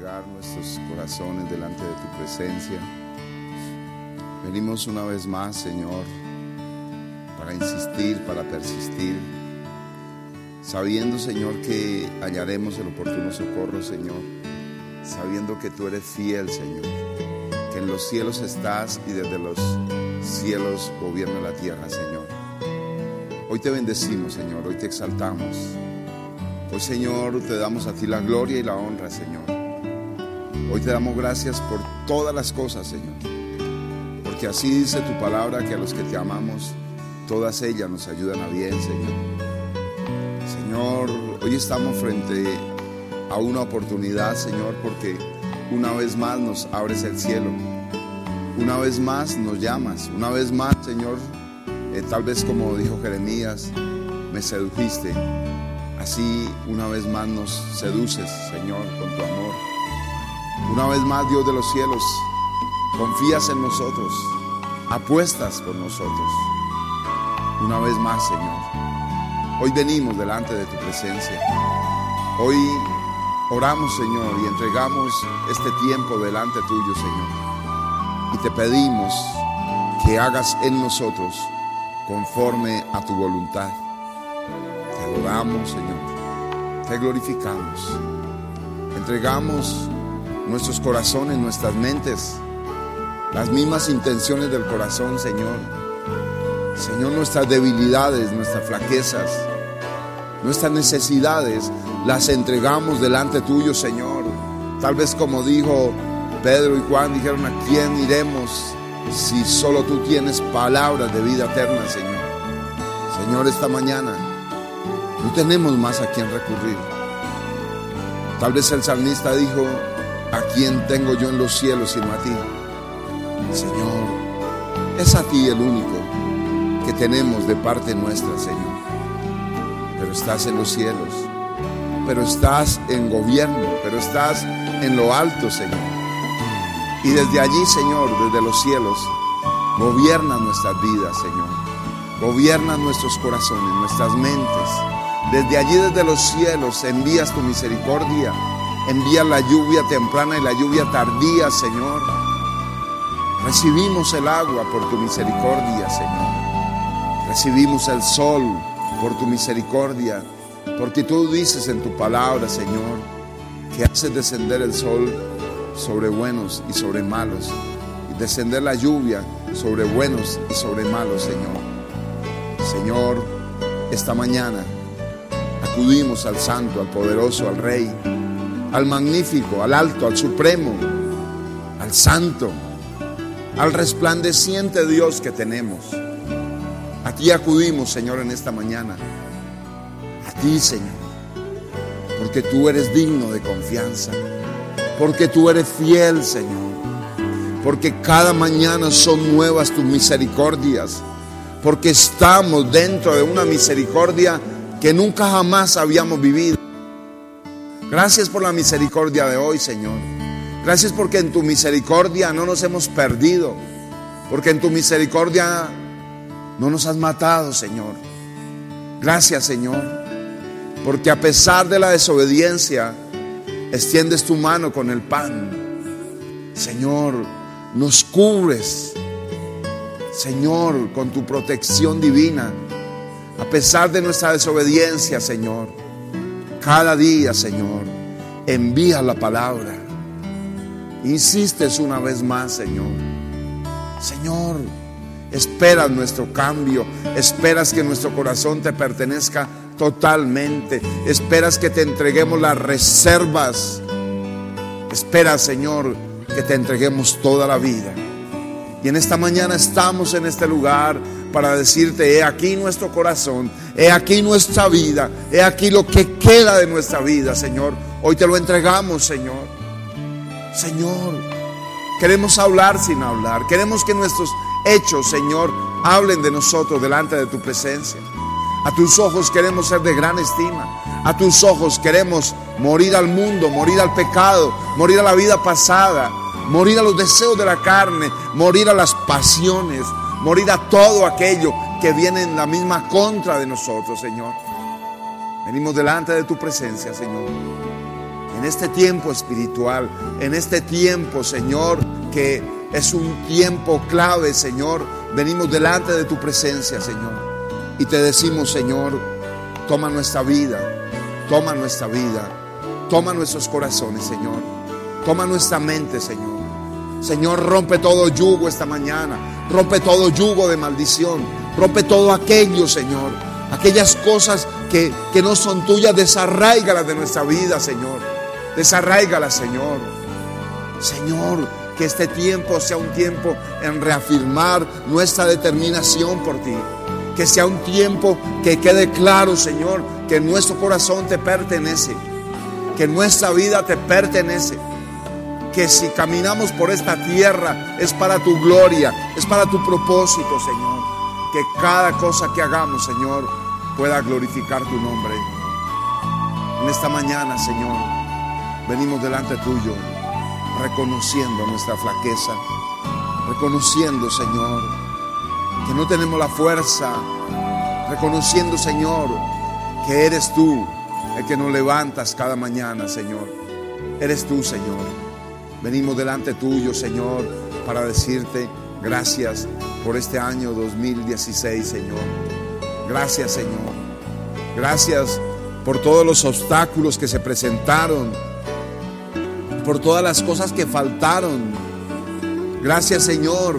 nuestros corazones delante de tu presencia. Venimos una vez más, Señor, para insistir, para persistir, sabiendo, Señor, que hallaremos el oportuno socorro, Señor, sabiendo que tú eres fiel, Señor, que en los cielos estás y desde los cielos gobierna la tierra, Señor. Hoy te bendecimos, Señor, hoy te exaltamos. Hoy, Señor, te damos a ti la gloria y la honra, Señor. Hoy te damos gracias por todas las cosas, Señor. Porque así dice tu palabra que a los que te amamos, todas ellas nos ayudan a bien, Señor. Señor, hoy estamos frente a una oportunidad, Señor, porque una vez más nos abres el cielo. Una vez más nos llamas. Una vez más, Señor, eh, tal vez como dijo Jeremías, me sedujiste. Así una vez más nos seduces, Señor, con tu amor. Una vez más, Dios de los cielos, confías en nosotros, apuestas por nosotros. Una vez más, Señor. Hoy venimos delante de tu presencia. Hoy oramos, Señor, y entregamos este tiempo delante tuyo, Señor. Y te pedimos que hagas en nosotros conforme a tu voluntad adoramos, Señor. Te glorificamos. Entregamos nuestros corazones, nuestras mentes, las mismas intenciones del corazón, Señor. Señor, nuestras debilidades, nuestras flaquezas, nuestras necesidades, las entregamos delante tuyo, Señor. Tal vez como dijo Pedro y Juan, dijeron, ¿a quién iremos si solo tú tienes palabras de vida eterna, Señor? Señor, esta mañana no tenemos más a quien recurrir. Tal vez el salmista dijo, ¿a quién tengo yo en los cielos sino a ti? Señor, es a ti el único que tenemos de parte nuestra, Señor. Pero estás en los cielos, pero estás en gobierno, pero estás en lo alto, Señor. Y desde allí, Señor, desde los cielos, gobierna nuestras vidas, Señor. Gobierna nuestros corazones, nuestras mentes desde allí, desde los cielos, envías tu misericordia. Envías la lluvia temprana y la lluvia tardía, Señor. Recibimos el agua por tu misericordia, Señor. Recibimos el sol por tu misericordia. Porque tú dices en tu palabra, Señor, que haces descender el sol sobre buenos y sobre malos. Y descender la lluvia sobre buenos y sobre malos, Señor. Señor, esta mañana acudimos al santo, al poderoso, al rey, al magnífico, al alto, al supremo, al santo, al resplandeciente Dios que tenemos. A ti acudimos, Señor, en esta mañana. A ti, Señor. Porque tú eres digno de confianza. Porque tú eres fiel, Señor. Porque cada mañana son nuevas tus misericordias. Porque estamos dentro de una misericordia que nunca jamás habíamos vivido. Gracias por la misericordia de hoy, Señor. Gracias porque en tu misericordia no nos hemos perdido. Porque en tu misericordia no nos has matado, Señor. Gracias, Señor. Porque a pesar de la desobediencia, extiendes tu mano con el pan. Señor, nos cubres. Señor, con tu protección divina. A pesar de nuestra desobediencia, Señor, cada día, Señor, envía la palabra. Insistes una vez más, Señor. Señor, esperas nuestro cambio, esperas que nuestro corazón te pertenezca totalmente, esperas que te entreguemos las reservas, esperas, Señor, que te entreguemos toda la vida. Y en esta mañana estamos en este lugar para decirte, he aquí nuestro corazón, he aquí nuestra vida, he aquí lo que queda de nuestra vida, Señor. Hoy te lo entregamos, Señor. Señor, queremos hablar sin hablar, queremos que nuestros hechos, Señor, hablen de nosotros delante de tu presencia. A tus ojos queremos ser de gran estima. A tus ojos queremos morir al mundo, morir al pecado, morir a la vida pasada, morir a los deseos de la carne, morir a las pasiones, morir a todo aquello que viene en la misma contra de nosotros, Señor. Venimos delante de tu presencia, Señor. en este tiempo espiritual, en este tiempo, Señor, que es un tiempo clave, Señor. Venimos delante de tu presencia, Señor. Y te decimos, Señor, toma nuestra vida, toma nuestra vida, toma nuestros corazones, Señor. Toma nuestra mente, Señor. Señor, rompe todo yugo esta mañana. Rompe todo yugo de maldición. Rompe todo aquello, Señor. Aquellas cosas que, que no son tuyas, desarraigalas de nuestra vida, Señor. Desarraigalas, Señor. Señor, que este tiempo sea un tiempo en reafirmar nuestra determinación por ti. Que sea un tiempo que quede claro, Señor, que nuestro corazón te pertenece. Que nuestra vida te pertenece que si caminamos por esta tierra es para tu gloria, es para tu propósito, Señor. Que cada cosa que hagamos, Señor, pueda glorificar tu nombre. En esta mañana, Señor, venimos delante tuyo, reconociendo nuestra flaqueza, reconociendo, Señor, que no tenemos la fuerza, reconociendo, Señor, que eres tú el que nos levantas cada mañana, Señor. Eres tú, Señor. Venimos delante tuyo, Señor, para decirte gracias por este año 2016, Señor. Gracias, Señor. Gracias por todos los obstáculos que se presentaron, por todas las cosas que faltaron. Gracias, Señor.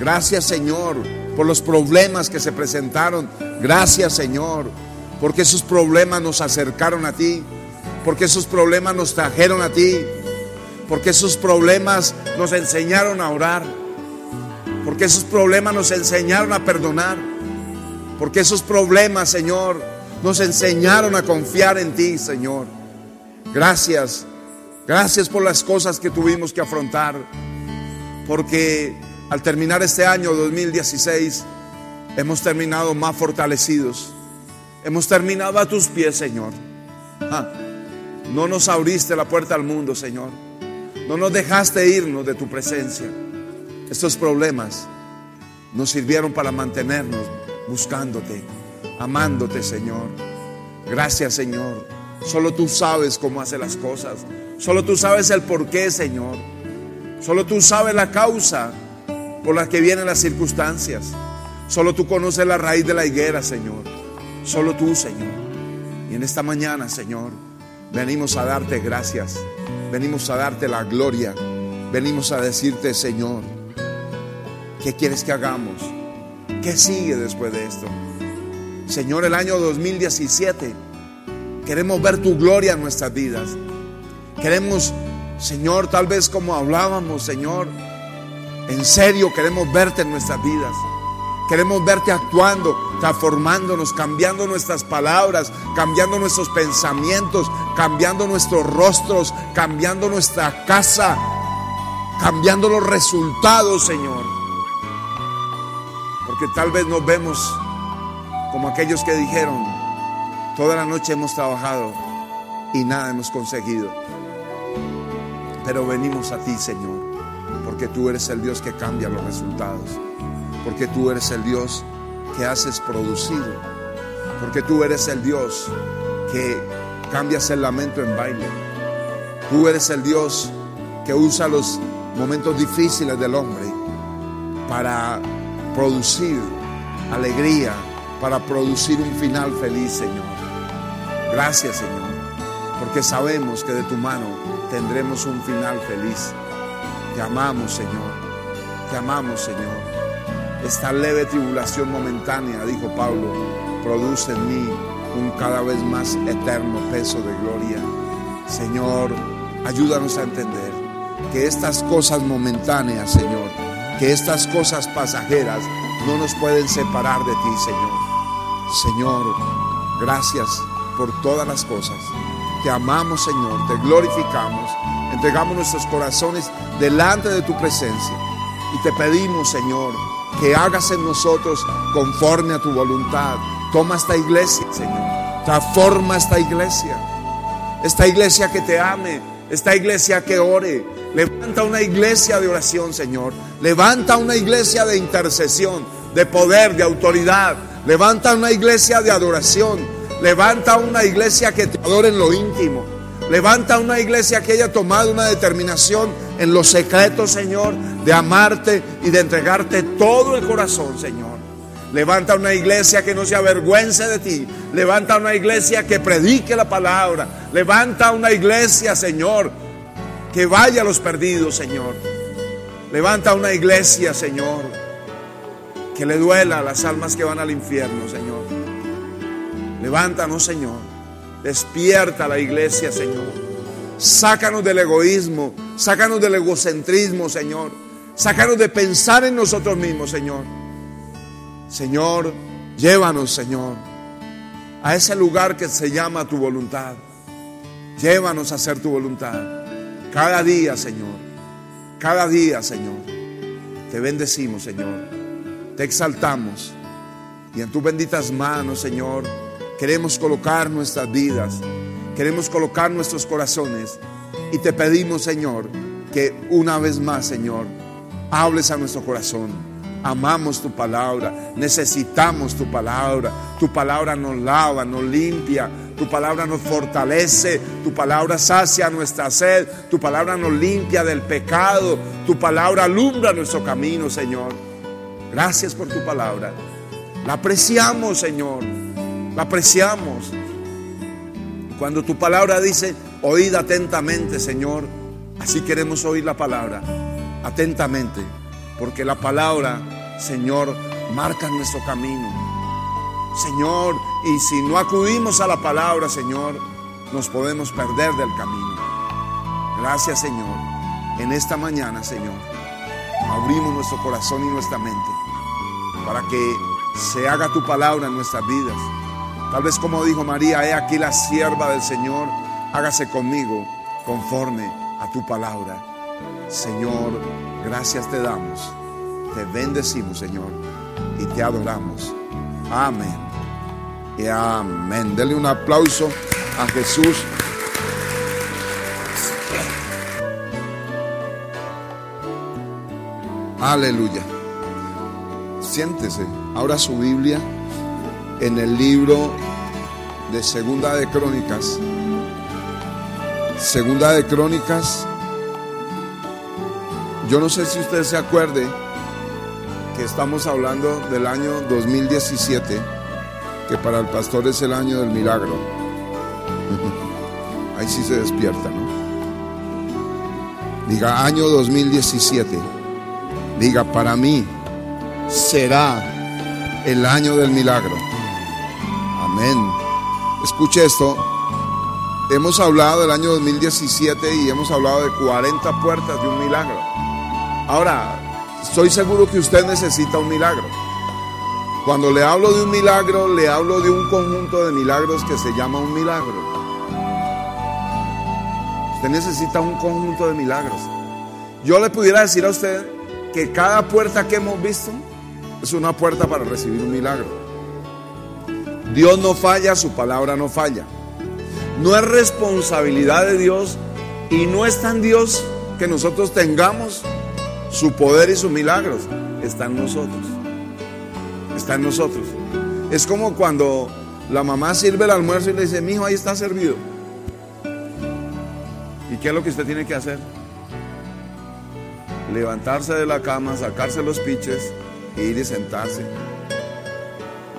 Gracias, Señor, por los problemas que se presentaron. Gracias, Señor, porque esos problemas nos acercaron a ti, porque esos problemas nos trajeron a ti porque esos problemas nos enseñaron a orar, porque esos problemas nos enseñaron a perdonar, porque esos problemas, Señor, nos enseñaron a confiar en ti, Señor. Gracias, gracias por las cosas que tuvimos que afrontar, porque al terminar este año 2016 hemos terminado más fortalecidos, hemos terminado a tus pies, Señor. Ah, no nos abriste la puerta al mundo, Señor no nos dejaste irnos de tu presencia. Estos problemas nos sirvieron para mantenernos buscándote, amándote, Señor. Gracias, Señor. Solo tú sabes cómo hace las cosas. Solo tú sabes el porqué, Señor. Solo tú sabes la causa por la que vienen las circunstancias. Solo tú conoces la raíz de la higuera, Señor. Solo tú, Señor. Y en esta mañana, Señor, venimos a darte gracias. Venimos a darte la gloria. Venimos a decirte, Señor, ¿qué quieres que hagamos? ¿Qué sigue después de esto? Señor, el año 2017, queremos ver tu gloria en nuestras vidas. Queremos, Señor, tal vez como hablábamos, Señor, en serio queremos verte en nuestras vidas. Queremos verte actuando, transformándonos, cambiando nuestras palabras, cambiando nuestros pensamientos, cambiando nuestros rostros, cambiando nuestra casa, cambiando los resultados, Señor. Porque tal vez nos vemos como aquellos que dijeron, toda la noche hemos trabajado y nada hemos conseguido. Pero venimos a ti, Señor, porque tú eres el Dios que cambia los resultados porque tú eres el Dios que haces producir, porque tú eres el Dios que cambias el lamento en baile, tú eres el Dios que usa los momentos difíciles del hombre para producir alegría, para producir un final feliz, Señor. Gracias, Señor, porque sabemos que de tu mano tendremos un final feliz. Te amamos, Señor. Te amamos, Señor. Esta leve tribulación momentánea, dijo Pablo, produce en mí un cada vez más eterno peso de gloria. Señor, ayúdanos a entender que estas cosas momentáneas, Señor, que estas cosas pasajeras no nos pueden separar de ti, Señor. Señor, gracias por todas las cosas. Te amamos, Señor, te glorificamos, entregamos nuestros corazones delante de tu presencia y te pedimos, Señor, que hagas en nosotros conforme a tu voluntad. Toma esta iglesia, Señor. Transforma esta iglesia. Esta iglesia que te ame. Esta iglesia que ore. Levanta una iglesia de oración, Señor. Levanta una iglesia de intercesión, de poder, de autoridad. Levanta una iglesia de adoración. Levanta una iglesia que te adore en lo íntimo. Levanta una iglesia que haya tomado una determinación en los secretos, Señor, de amarte y de entregarte todo el corazón, Señor. Levanta una iglesia que no se avergüence de ti. Levanta una iglesia que predique la palabra. Levanta una iglesia, Señor, que vaya a los perdidos, Señor. Levanta una iglesia, Señor, que le duela a las almas que van al infierno, Señor. Levántanos, Señor. Despierta la iglesia, Señor. Sácanos del egoísmo, sácanos del egocentrismo, Señor. Sácanos de pensar en nosotros mismos, Señor. Señor, llévanos, Señor, a ese lugar que se llama tu voluntad. Llévanos a hacer tu voluntad. Cada día, Señor. Cada día, Señor. Te bendecimos, Señor. Te exaltamos. Y en tus benditas manos, Señor, queremos colocar nuestras vidas. Queremos colocar nuestros corazones. Y te pedimos, Señor, que una vez más, Señor, hables a nuestro corazón Amamos tu palabra, necesitamos tu palabra. Tu palabra nos lava, nos limpia, tu palabra nos fortalece, tu palabra sacia nuestra sed, tu palabra nos limpia del pecado, tu palabra alumbra nuestro camino, Señor. Gracias por tu palabra. La apreciamos, Señor. La apreciamos. Cuando tu palabra dice, oíd atentamente, Señor, así queremos oír la palabra, atentamente porque la palabra, Señor, marca nuestro camino. Señor, y si no acudimos a la palabra, Señor, nos podemos perder del camino. Gracias, Señor. En esta mañana, Señor, abrimos nuestro corazón y nuestra mente para que se haga tu palabra en nuestras vidas. Tal vez como dijo María, he aquí la sierva del Señor, hágase conmigo conforme a tu palabra. Señor, gracias te damos, te bendecimos, Señor, y te adoramos. Amén. Y amén. Dele un aplauso a Jesús. Aleluya. Siéntese. Ahora su Biblia en el libro de Segunda de Crónicas. Segunda de Crónicas yo no sé si usted se acuerde que estamos hablando del año 2017, que para el pastor es el año del milagro. Ahí sí se despierta, ¿no? Diga año 2017. Diga, para mí será el año del milagro. Escuche esto. Hemos hablado del año 2017 y hemos hablado de 40 puertas de un milagro. Ahora, estoy seguro que usted necesita un milagro. Cuando le hablo de un milagro, le hablo de un conjunto de milagros que se llama un milagro. Usted necesita un conjunto de milagros. Yo le pudiera decir a usted que cada puerta que hemos visto es una puerta para recibir un milagro. Dios no falla, su palabra no falla. No es responsabilidad de Dios y no es tan Dios que nosotros tengamos su poder y sus milagros están en nosotros. Está en nosotros. Es como cuando la mamá sirve el almuerzo y le dice, mi hijo, ahí está servido. ¿Y qué es lo que usted tiene que hacer? Levantarse de la cama, sacarse los piches e ir y sentarse.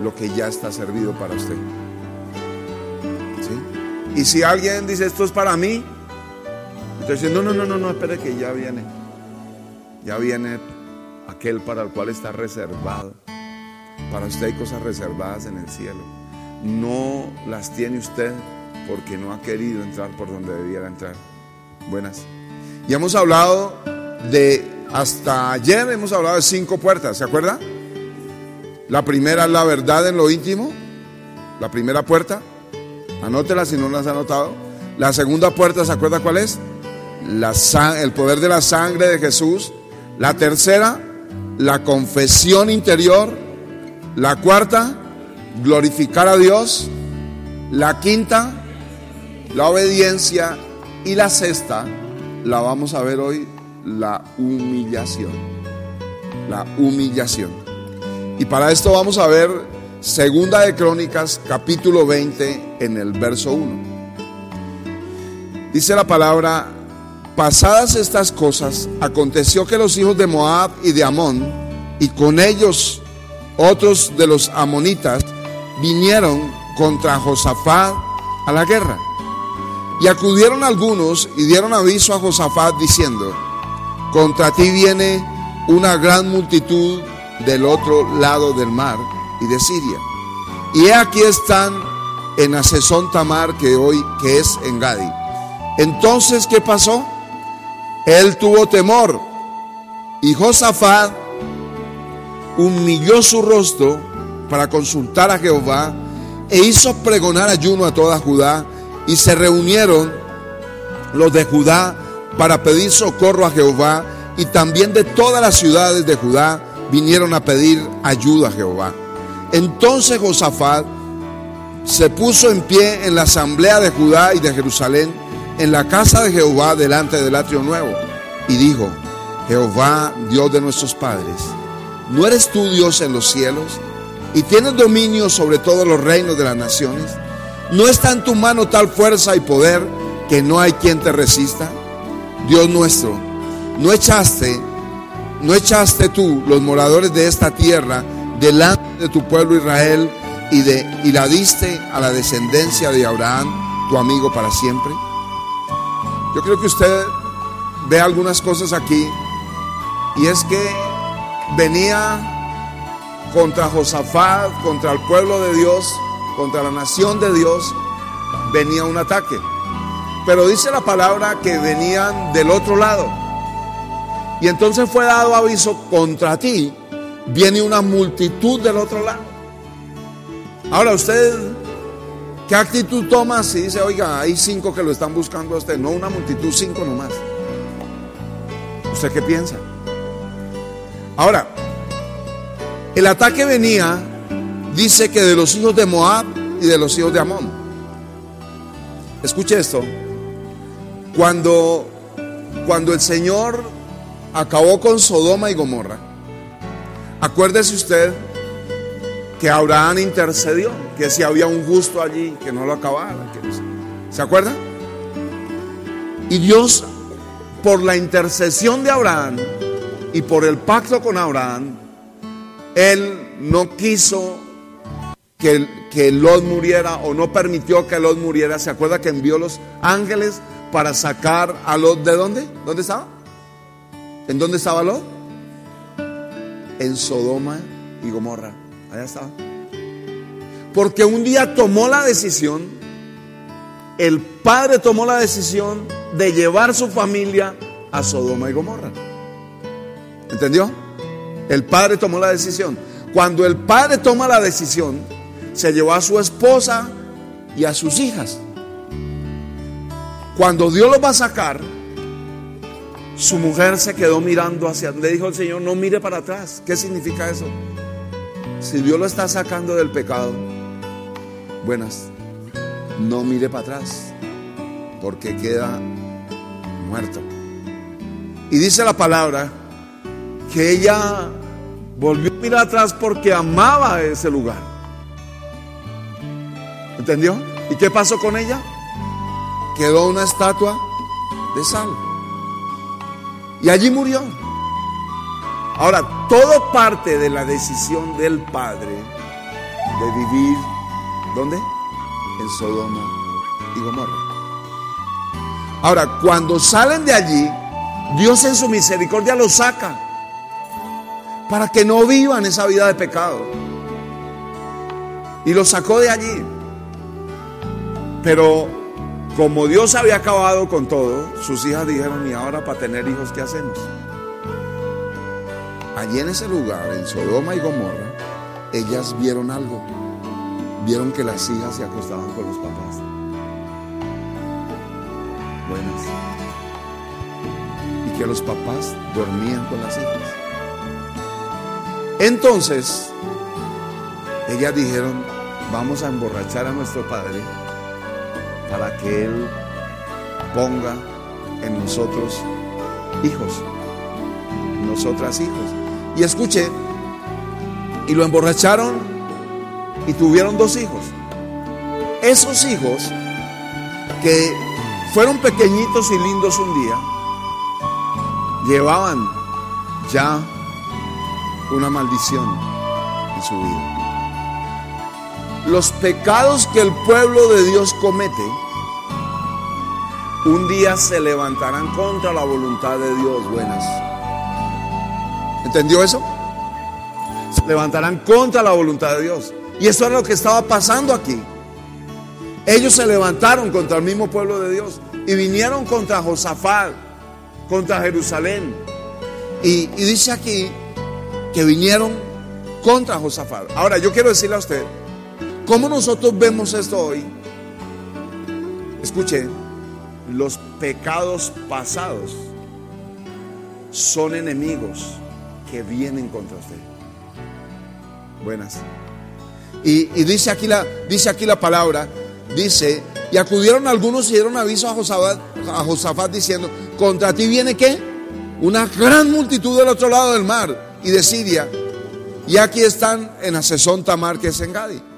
Lo que ya está servido para usted. Y si alguien dice, esto es para mí, usted dice, no, no, no, no, no, espere que ya viene ya viene aquel para el cual está reservado. Para usted hay cosas reservadas en el cielo. No las tiene usted porque no ha querido entrar por donde debiera entrar. Buenas. Y hemos hablado de, hasta ayer hemos hablado de cinco puertas, ¿se acuerda? La primera es la verdad en lo íntimo. La primera puerta. Anótela si no la has anotado. La segunda puerta, ¿se acuerda cuál es? La, el poder de la sangre de Jesús la tercera, la confesión interior. La cuarta, glorificar a Dios. La quinta, la obediencia. Y la sexta, la vamos a ver hoy, la humillación. La humillación. Y para esto vamos a ver Segunda de Crónicas, capítulo 20, en el verso 1. Dice la palabra, pasadas estas cosas, aconteció que los hijos de Moab y de Amón, y con ellos otros de los amonitas, vinieron contra Josafat a la guerra. Y acudieron algunos y dieron aviso a Josafat diciendo, contra ti viene una gran multitud del otro lado del mar y de Siria. Y aquí están en Asesón Tamar, que hoy que es en Gadi. Entonces, ¿qué pasó? Él tuvo temor y Josafat humilló su rostro para consultar a Jehová e hizo pregonar ayuno a toda Judá y se reunieron los de Judá para pedir socorro a Jehová y también de todas las ciudades de Judá vinieron a pedir ayuda a Jehová. Entonces Josafat se puso en pie en la asamblea de Judá y de Jerusalén, en la casa de Jehová delante del atrio nuevo, y dijo, Jehová, Dios de nuestros padres, ¿no eres tú Dios en los cielos? y tienes dominio sobre todos los reinos de las naciones. ¿No está en tu mano tal fuerza y poder que no hay quien te resista? Dios nuestro, no echaste, no echaste tú los moradores de esta tierra delante de tu pueblo Israel y, de, y la diste a la descendencia de Abraham, tu amigo para siempre. Yo creo que usted ve algunas cosas aquí y es que venía contra Josafat, contra el pueblo de Dios, contra la nación de Dios, venía un ataque. Pero dice la palabra que venían del otro lado. Y entonces fue dado aviso contra ti, viene una multitud del otro lado. Ahora usted, ¿qué actitud toma si dice, oiga, hay cinco que lo están buscando a usted? No una multitud, cinco nomás. ¿Usted qué piensa? Ahora, el ataque venía, dice que de los hijos de Moab y de los hijos de Amón. Escuche esto. Cuando, cuando el Señor acabó con Sodoma y Gomorra, acuérdese usted que Abraham intercedió, que si había un justo allí, que no lo acabara. ¿Se acuerda? Y Dios, por la intercesión de Abraham y por el pacto con Abraham, él no quiso que, que Lot muriera o no permitió que Lot muriera. ¿Se acuerda que envió los ángeles para sacar a Lot de dónde? ¿Dónde estaba? ¿En dónde estaba Lot? En Sodoma y Gomorra. Allá estaba. Porque un día tomó la decisión, el padre tomó la decisión de llevar su familia a Sodoma y Gomorra. ¿Entendió? El padre tomó la decisión. Cuando el padre toma la decisión, se llevó a su esposa y a sus hijas. Cuando Dios los va a sacar, su mujer se quedó mirando hacia. Le dijo el Señor, no mire para atrás. ¿Qué significa eso? Si Dios lo está sacando del pecado, buenas, no mire para atrás, porque queda muerto. Y dice la palabra que ella volvió a mirar atrás porque amaba ese lugar. ¿Entendió? ¿Y qué pasó con ella? Quedó una estatua de sal. Y allí murió. Ahora, todo parte de la decisión del Padre de vivir, ¿dónde? En Sodoma y Gomorra. Ahora, cuando salen de allí, Dios en su misericordia los saca para que no vivan esa vida de pecado. Y los sacó de allí. Pero como Dios había acabado con todo, sus hijas dijeron, ¿y ahora para tener hijos qué hacemos? Allí en ese lugar, en Sodoma y Gomorra, ellas vieron algo. Vieron que las hijas se acostaban con los papás. Buenas. Y que los papás dormían con las hijas. Entonces, ellas dijeron, vamos a emborrachar a nuestro Padre para que Él ponga en nosotros hijos, nosotras hijos. Y escuche, y lo emborracharon y tuvieron dos hijos. Esos hijos que fueron pequeñitos y lindos un día, llevaban ya una maldición en su vida. Los pecados que el pueblo de Dios comete, un día se levantarán contra la voluntad de Dios. Buenas. ¿Entendió eso? Se levantarán contra la voluntad de Dios. Y eso es lo que estaba pasando aquí. Ellos se levantaron contra el mismo pueblo de Dios y vinieron contra Josafat, contra Jerusalén. Y dice aquí que vinieron contra Josafat. Ahora yo quiero decirle a usted, ¿cómo nosotros vemos esto hoy? Escuche, los pecados pasados son enemigos que vienen contra usted. Buenas. Y, dice, aquí la, dice aquí la palabra, dice, y acudieron algunos y dieron aviso a Josafat, a Josafat diciendo, contra ti viene qué? Una gran multitud del otro lado del mar y de Siria. Y aquí están en Asesón Tamar, que es en Gadi.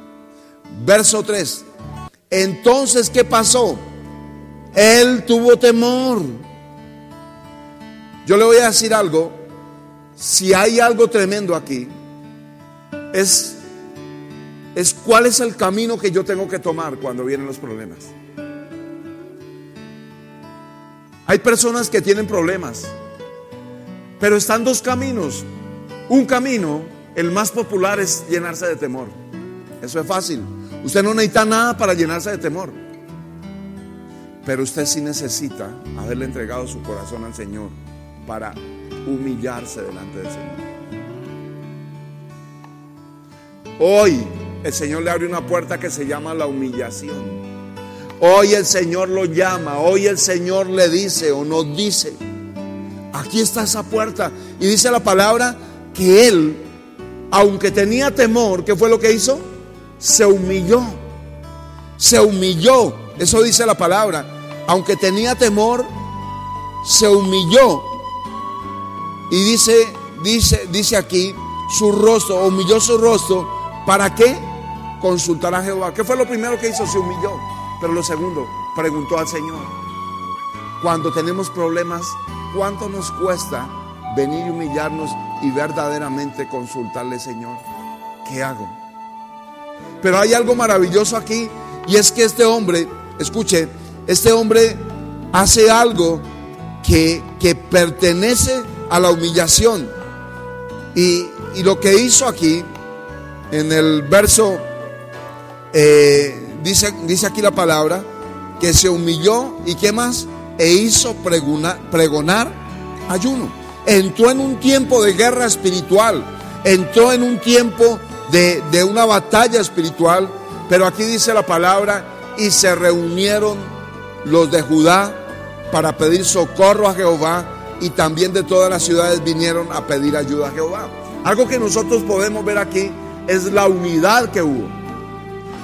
Verso 3. Entonces, ¿qué pasó? Él tuvo temor. Yo le voy a decir algo. Si hay algo tremendo aquí, es, es cuál es el camino que yo tengo que tomar cuando vienen los problemas. Hay personas que tienen problemas, pero están dos caminos. Un camino, el más popular, es llenarse de temor. Eso es fácil. Usted no necesita nada para llenarse de temor. Pero usted sí necesita haberle entregado su corazón al Señor para humillarse delante del Señor. Hoy el Señor le abre una puerta que se llama la humillación. Hoy el Señor lo llama, hoy el Señor le dice o nos dice, aquí está esa puerta. Y dice la palabra que él, aunque tenía temor, ¿qué fue lo que hizo? Se humilló. Se humilló. Eso dice la palabra. Aunque tenía temor, se humilló. Y dice, dice, dice aquí, su rostro, humilló su rostro ¿Para qué? Consultar a Jehová. ¿Qué fue lo primero que hizo? Se humilló. Pero lo segundo, preguntó al Señor. Cuando tenemos problemas, ¿cuánto nos cuesta venir y humillarnos y verdaderamente consultarle, Señor? ¿Qué hago? Pero hay algo maravilloso aquí y es que este hombre, escuche, este hombre hace algo que, que pertenece a la humillación. Y, y lo que hizo aquí en el verso, eh, dice, dice aquí la palabra, que se humilló y qué más, e hizo pregonar, pregonar ayuno. Entró en un tiempo de guerra espiritual, entró en un tiempo de, de una batalla espiritual, pero aquí dice la palabra, y se reunieron los de Judá para pedir socorro a Jehová y también de todas las ciudades vinieron a pedir ayuda a Jehová. Algo que nosotros podemos ver aquí es la unidad que hubo.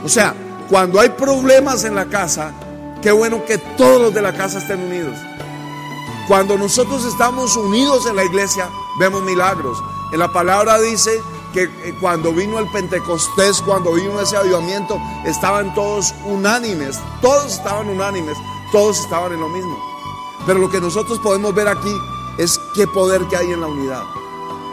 O sea, cuando hay problemas en la casa, qué bueno que todos los de la casa estén unidos. Cuando nosotros estamos unidos en la iglesia, vemos milagros. En la palabra dice que eh, cuando vino el Pentecostés, cuando vino ese avivamiento, estaban todos unánimes, todos estaban unánimes, todos estaban en lo mismo. Pero lo que nosotros podemos ver aquí es qué poder que hay en la unidad.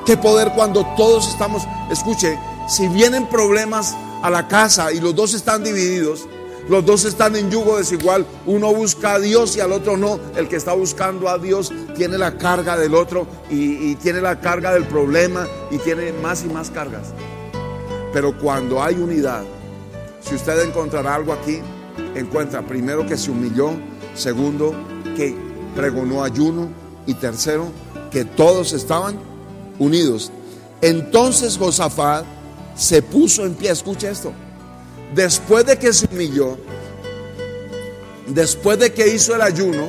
Qué poder cuando todos estamos, escuche, si vienen problemas a la casa y los dos están divididos, los dos están en yugo desigual, uno busca a Dios y al otro no, el que está buscando a Dios tiene la carga del otro y, tiene la carga del problema y tiene más y más cargas. Pero cuando hay unidad, si usted encontrará algo aquí, encuentra primero que se humilló, segundo que pregonó ayuno y tercero que todos estaban unidos. Entonces Josafat se puso en pie, escucha esto, después de que se humilló, después de que hizo el ayuno,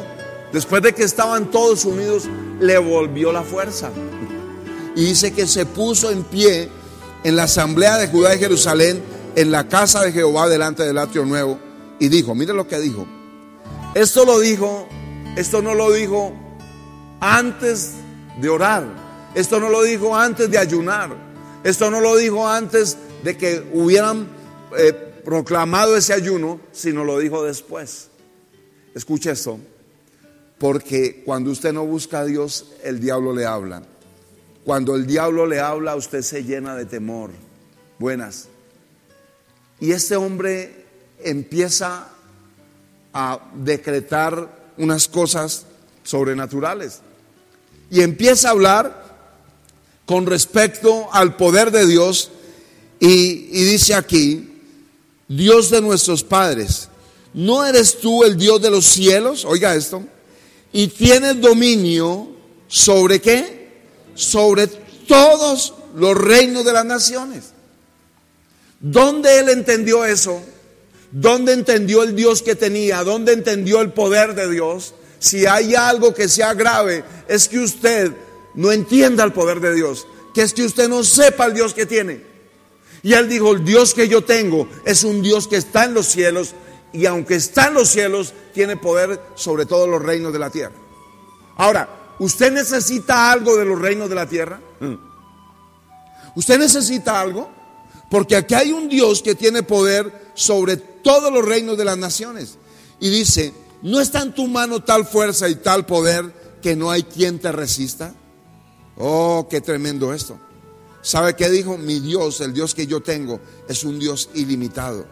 después de que estaban todos unidos, le volvió la fuerza. Y dice que se puso en pie en la asamblea de Judá y Jerusalén, en la casa de Jehová delante del atrio nuevo, y dijo, mire lo que dijo. Esto lo dijo, esto no lo dijo antes de orar, esto no lo dijo antes de ayunar, esto no lo dijo antes de que hubieran eh, proclamado ese ayuno, sino lo dijo después. escuche esto, porque cuando usted no busca a Dios, el diablo le habla. Cuando el diablo le habla, usted se llena de temor. Buenas. Y este hombre empieza a decretar unas cosas sobrenaturales. Y empieza a hablar con respecto al poder de Dios y, y, dice aquí, Dios de nuestros padres, ¿no eres tú el Dios de los cielos? Oiga esto. Y tienes dominio sobre qué? Sobre todos los reinos de las naciones. ¿Dónde él entendió eso? ¿Dónde entendió el Dios que tenía? ¿Dónde entendió el poder de Dios? Si hay algo que sea grave, es que usted no entienda el poder de Dios, que es que usted no sepa el Dios que tiene. Y él dijo, el Dios que yo tengo es un Dios que está en los cielos y aunque está en los cielos, tiene poder sobre todos los reinos de la tierra. Ahora, ¿usted necesita algo de los reinos de la tierra? ¿Usted necesita algo? Porque aquí hay un Dios que tiene poder sobre todos los reinos de las naciones. Y dice, ¿no está en tu mano tal fuerza y tal poder que no hay quien te resista? Oh, qué tremendo esto. ¿Sabe qué dijo? Mi Dios, el Dios que yo tengo, es un Dios ilimitado.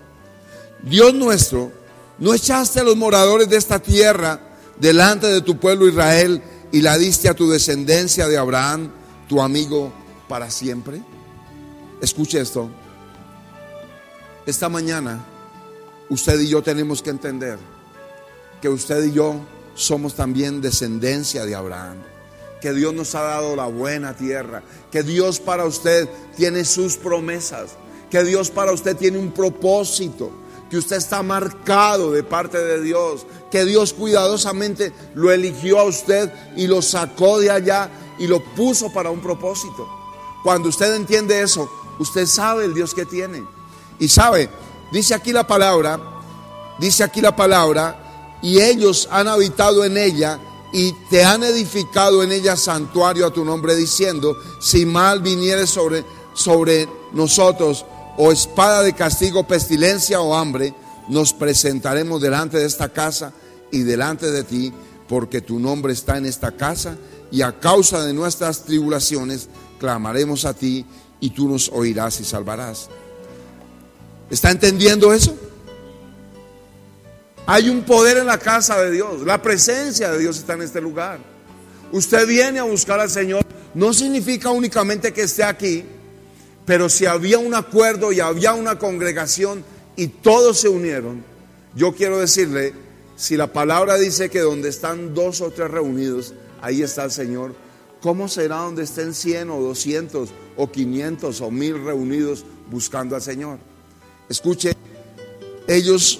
Dios nuestro, ¿no echaste a los moradores de esta tierra delante de tu pueblo Israel y la diste a tu descendencia de Abraham, tu amigo, para siempre? Escuche esto. Esta mañana usted y yo tenemos que entender que usted y yo somos también descendencia de Abraham, que Dios nos ha dado la buena tierra, que Dios para usted tiene sus promesas, que Dios para usted tiene un propósito, que usted está marcado de parte de Dios, que Dios cuidadosamente lo eligió a usted y lo sacó de allá y lo puso para un propósito. Cuando usted entiende eso, usted sabe el Dios que tiene. Y sabe, dice aquí la palabra, dice aquí la palabra, y ellos han habitado en ella y te han edificado en ella santuario a tu nombre, diciendo, si mal viniere sobre, sobre nosotros, o espada de castigo, pestilencia o hambre, nos presentaremos delante de esta casa y delante de ti, porque tu nombre está en esta casa, y a causa de nuestras tribulaciones clamaremos a ti, y tú nos oirás y salvarás. ¿Está entendiendo eso? Hay un poder en la casa de Dios. La presencia de Dios está en este lugar. Usted viene a buscar al Señor. No significa únicamente que esté aquí, pero si había un acuerdo y había una congregación y todos se unieron, yo quiero decirle, si la palabra dice que donde están dos o tres reunidos, ahí está el Señor, ¿cómo será donde estén 100 o 200 o 500 o 1000 reunidos buscando al Señor? Escuche, ellos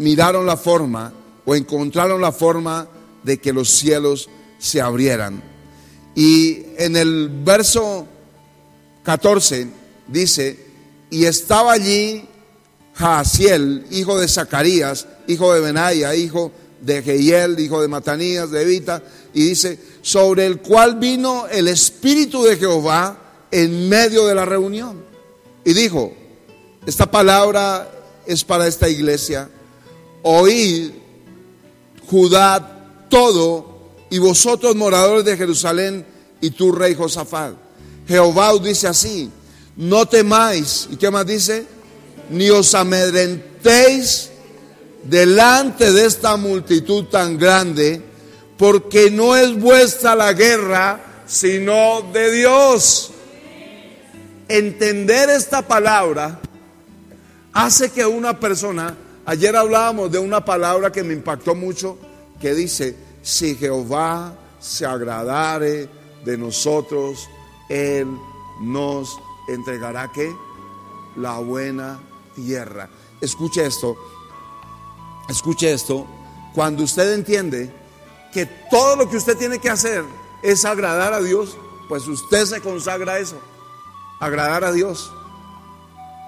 miraron la forma o encontraron la forma de que los cielos se abrieran. Y en el verso 14 dice, y estaba allí Jaasiel, hijo de Zacarías, hijo de Benaya, hijo de Jehiel, hijo de Matanías, de Evita, y dice, sobre el cual vino el Espíritu de Jehová en medio de la reunión. Y dijo, esta palabra es para esta iglesia. Oíd, Judá, todo, y vosotros moradores de Jerusalén, y tú, rey Josafat. Jehová dice así, no temáis, ¿y qué más dice? Ni os amedrentéis delante de esta multitud tan grande, porque no es vuestra la guerra, sino de Dios. Entender esta palabra hace que una persona, ayer hablábamos de una palabra que me impactó mucho, que dice, si Jehová se agradare de nosotros, Él nos entregará que la buena tierra. Escuche esto, escuche esto, cuando usted entiende que todo lo que usted tiene que hacer es agradar a Dios, pues usted se consagra a eso, agradar a Dios.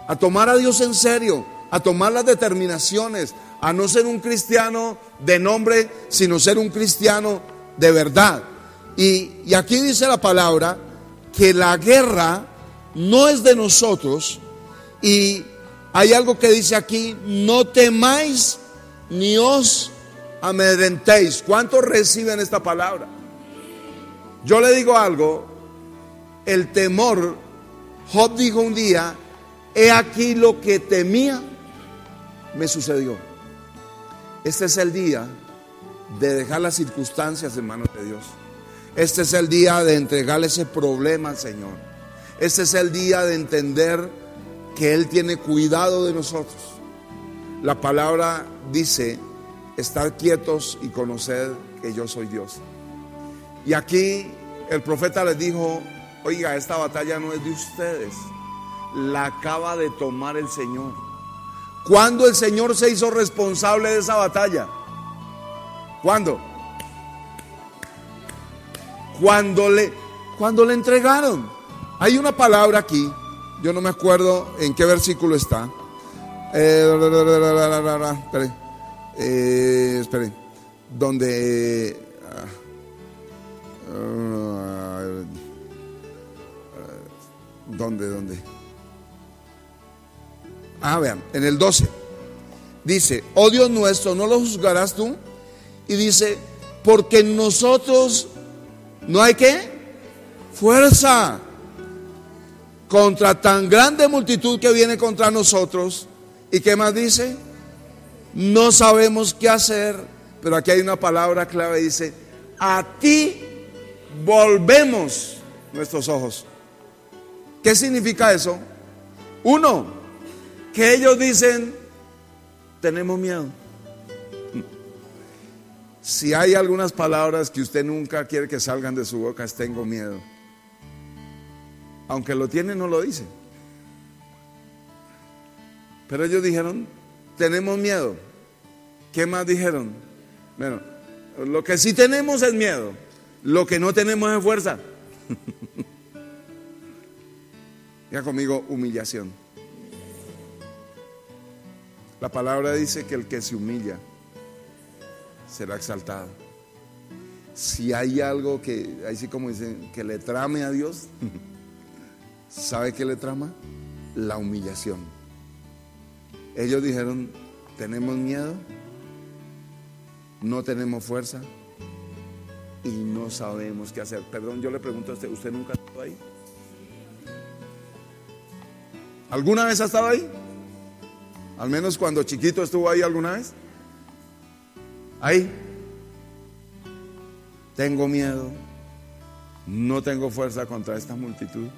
A tomar a Dios en serio, a tomar las determinaciones, a no ser un cristiano de nombre, sino ser un cristiano de verdad. Y, aquí dice la palabra que la guerra no es de nosotros y hay algo que dice aquí, no temáis ni os amedrentéis. ¿Cuántos reciben esta palabra? Yo le digo algo, el temor, Job dijo un día, he aquí lo que temía, me sucedió. Este es el día de dejar las circunstancias en manos de Dios. Este es el día de entregarle ese problema al Señor. Este es el día de entender que Él tiene cuidado de nosotros. La palabra dice, estar quietos y conocer que yo soy Dios. Y aquí el profeta les dijo, oiga, esta batalla no es de ustedes, la acaba de tomar el Señor. ¿Cuándo el Señor se hizo responsable de esa batalla? ¿Cuándo? Cuando le, cuando le entregaron. Hay una palabra aquí, yo no me acuerdo en qué versículo está. Eh, eh, espere, donde... Uh, ¿Dónde, dónde? Ah, vean, en el 12. Dice, oh Dios nuestro, ¿no lo juzgarás tú? Y dice, porque nosotros no hay que fuerza contra tan grande multitud que viene contra nosotros. ¿Y qué más dice? No sabemos qué hacer, pero aquí hay una palabra clave, dice, a ti volvemos nuestros ojos. ¿Qué significa eso? Uno, que ellos dicen, tenemos miedo. Si hay algunas palabras que usted nunca quiere que salgan de su boca, es tengo miedo. Aunque lo tiene, no lo dice. Pero ellos dijeron, tenemos miedo. ¿Qué más dijeron? Bueno, lo que sí tenemos es miedo. Lo que no tenemos es fuerza. Diga conmigo, humillación. La palabra dice que el que se humilla será exaltado. Si hay algo que, así como dicen, que le trame a Dios, ¿sabe qué le trama? La humillación. Ellos dijeron, tenemos miedo, no tenemos fuerza y no sabemos qué hacer. Perdón, yo le pregunto a usted, ¿usted nunca ha estado ahí? ¿Alguna vez ha estado ahí? Al menos cuando chiquito estuvo ahí alguna vez. Ahí. Tengo miedo. No tengo fuerza contra esta multitud.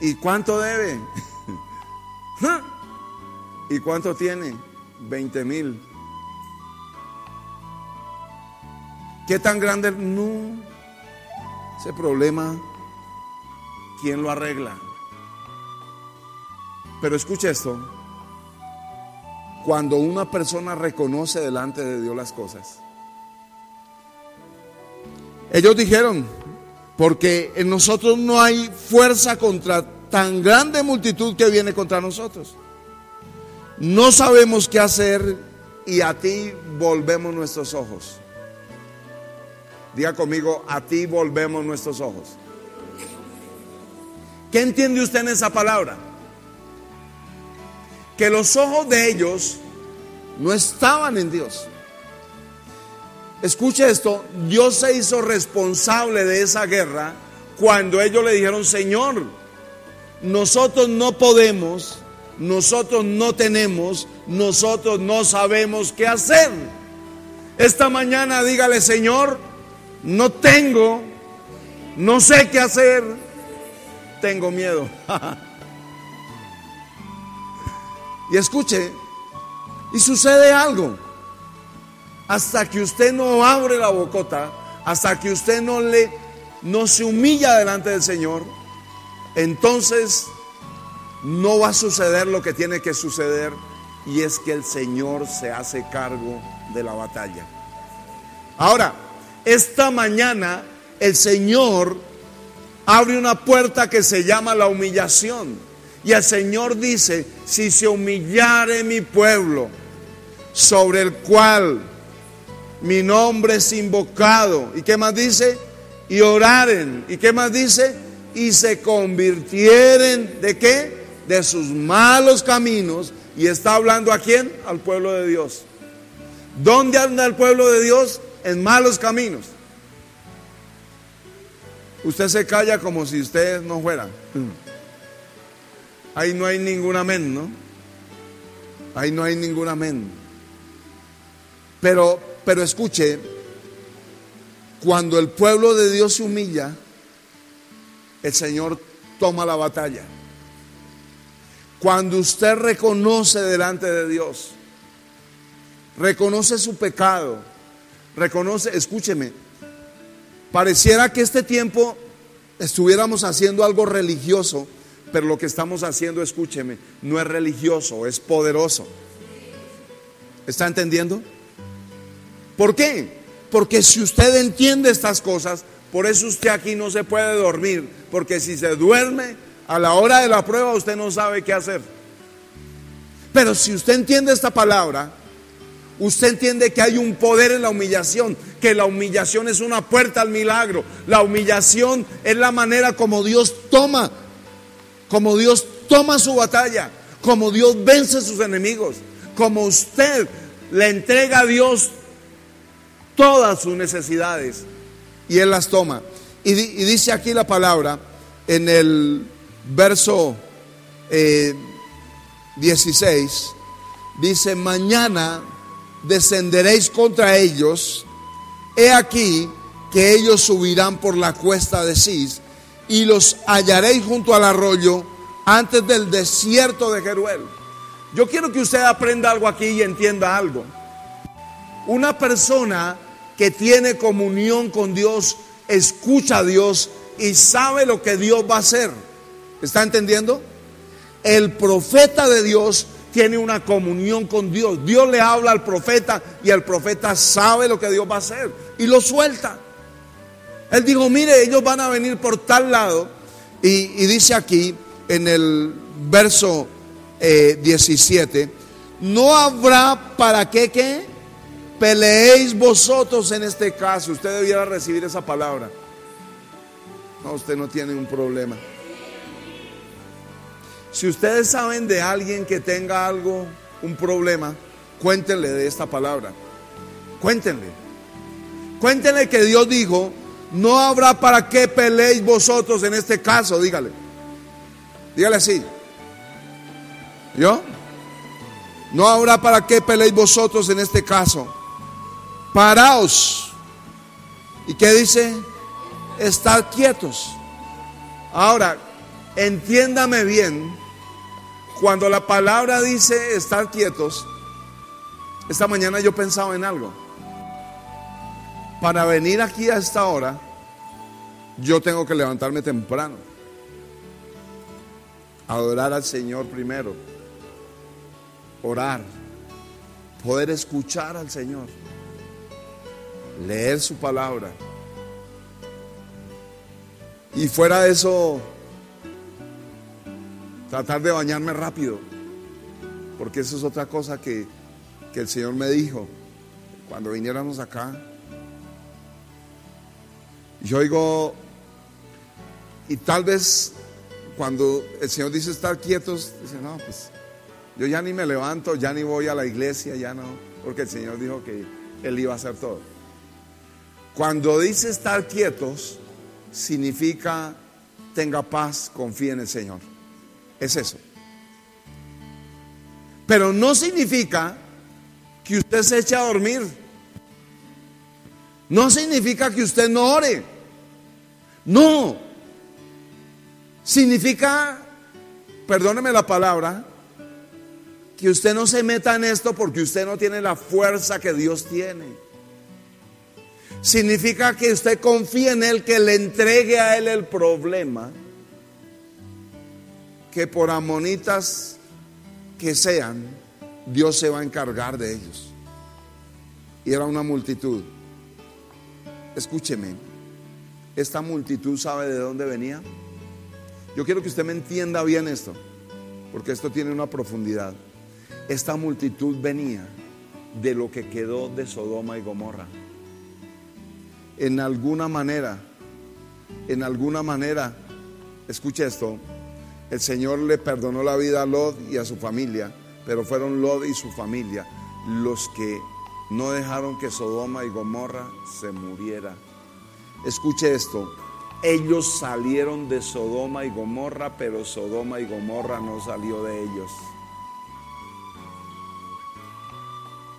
¿Y cuánto debe? ¿Y cuánto tiene? 20 mil. ¿Qué tan grande? No. Ese problema, ¿quién lo arregla? Pero escucha esto. Cuando una persona reconoce delante de Dios las cosas. Ellos dijeron, porque en nosotros no hay fuerza contra tan grande multitud que viene contra nosotros. No sabemos qué hacer y a ti volvemos nuestros ojos. Diga conmigo, a ti volvemos nuestros ojos. ¿Qué entiende usted en esa palabra? Que los ojos de ellos no estaban en Dios. Escuche esto, Dios se hizo responsable de esa guerra cuando ellos le dijeron, Señor, nosotros no podemos, nosotros no tenemos, nosotros no sabemos qué hacer. Esta mañana dígale, Señor, no tengo, no sé qué hacer, tengo miedo. Y escuche, y sucede algo. Hasta que usted no abre la bocota, hasta que usted no le no se humilla delante del Señor, entonces no va a suceder lo que tiene que suceder y es que el Señor se hace cargo de la batalla. Ahora, esta mañana el Señor abre una puerta que se llama la humillación. Y el Señor dice, si se humillare mi pueblo, sobre el cual mi nombre es invocado, ¿y qué más dice? Y oraren, ¿y qué más dice? Y se convirtieren de qué? De sus malos caminos. Y está hablando a quién? Al pueblo de Dios. ¿Dónde anda el pueblo de Dios? En malos caminos. Usted se calla como si usted no fuera. Ahí no hay ningún amén, ¿no? Ahí no hay ningún amén. Pero, pero escuche, cuando el pueblo de Dios se humilla, el Señor toma la batalla. Cuando usted reconoce delante de Dios, reconoce su pecado, reconoce, escúcheme, pareciera que este tiempo estuviéramos haciendo algo religioso, pero lo que estamos haciendo, escúcheme, no es religioso, es poderoso. ¿Está entendiendo? ¿Por qué? Porque si usted entiende estas cosas, por eso usted aquí no se puede dormir, porque si se duerme a la hora de la prueba usted no sabe qué hacer. Pero si usted entiende esta palabra, usted entiende que hay un poder en la humillación, que la humillación es una puerta al milagro. La humillación es la manera como Dios toma, como Dios toma su batalla, como Dios vence a sus enemigos, como usted le entrega a Dios todas sus necesidades y Él las toma. Y, dice aquí la palabra en el verso 16, eh, dice, mañana descenderéis contra ellos, he aquí que ellos subirán por la cuesta de Cis y los hallaréis junto al arroyo antes del desierto de Jeruel. Yo quiero que usted aprenda algo aquí y entienda algo. Una persona que tiene comunión con Dios, escucha a Dios y sabe lo que Dios va a hacer. ¿Está entendiendo? El profeta de Dios tiene una comunión con Dios. Dios le habla al profeta y el profeta sabe lo que Dios va a hacer y lo suelta. Él dijo, mire, ellos van a venir por tal lado. Y, dice aquí en el verso 17, eh, no habrá para qué qué peleéis vosotros en este caso. Usted debiera recibir esa palabra. No, usted no tiene un problema. Si ustedes saben de alguien que tenga algo, un problema, cuéntenle de esta palabra. Cuéntenle. Cuéntenle que Dios dijo, no habrá para qué peleéis vosotros en este caso, dígale. Dígale así. ¿Yo? No habrá para qué peleéis vosotros en este caso paraos. ¿Y qué dice? Estad quietos. Ahora, entiéndame bien, cuando la palabra dice estar quietos, esta mañana yo pensaba en algo. Para venir aquí a esta hora, yo tengo que levantarme temprano. Adorar al Señor primero. Orar. Poder escuchar al Señor leer su palabra. Y fuera de eso, tratar de bañarme rápido, porque eso es otra cosa que, que el Señor me dijo cuando viniéramos acá. Yo oigo, y tal vez cuando el Señor dice estar quietos, dice, no, pues yo ya ni me levanto, ya ni voy a la iglesia, ya no, porque el Señor dijo que Él iba a hacer todo. Cuando dice estar quietos, significa tenga paz, confíe en el Señor. Es eso. Pero no significa que usted se eche a dormir. No significa que usted no ore. No. Significa, perdóneme la palabra, que usted no se meta en esto porque usted no tiene la fuerza que Dios tiene. Significa que usted confía en Él, que le entregue a Él el problema, que por amonitas que sean, Dios se va a encargar de ellos. Y era una multitud. Escúcheme, esta multitud sabe de dónde venía. Yo quiero que usted me entienda bien esto, porque esto tiene una profundidad. Esta multitud venía de lo que quedó de Sodoma y Gomorra en alguna manera, en alguna manera, escuche esto, el Señor le perdonó la vida a Lot y a su familia, pero fueron Lot y su familia los que no dejaron que Sodoma y Gomorra se muriera. Escuche esto, ellos salieron de Sodoma y Gomorra, pero Sodoma y Gomorra no salió de ellos.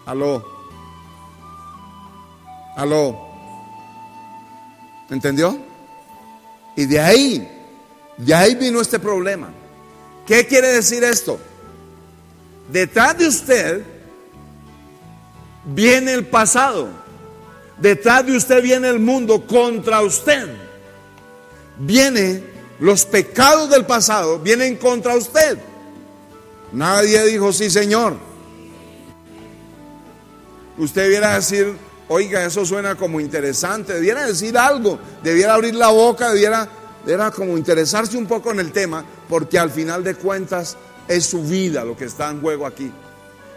Aló. Aló. ¿Entendió? Y de ahí, de ahí vino este problema. ¿Qué quiere decir esto? Detrás de usted viene el pasado. Detrás de usted viene el mundo contra usted. Viene los pecados del pasado, vienen contra usted. Nadie dijo, sí, Señor. Usted debiera decir, oiga, eso suena como interesante, debiera decir algo, debiera abrir la boca, debiera, debiera como interesarse un poco en el tema, porque al final de cuentas es su vida lo que está en juego aquí.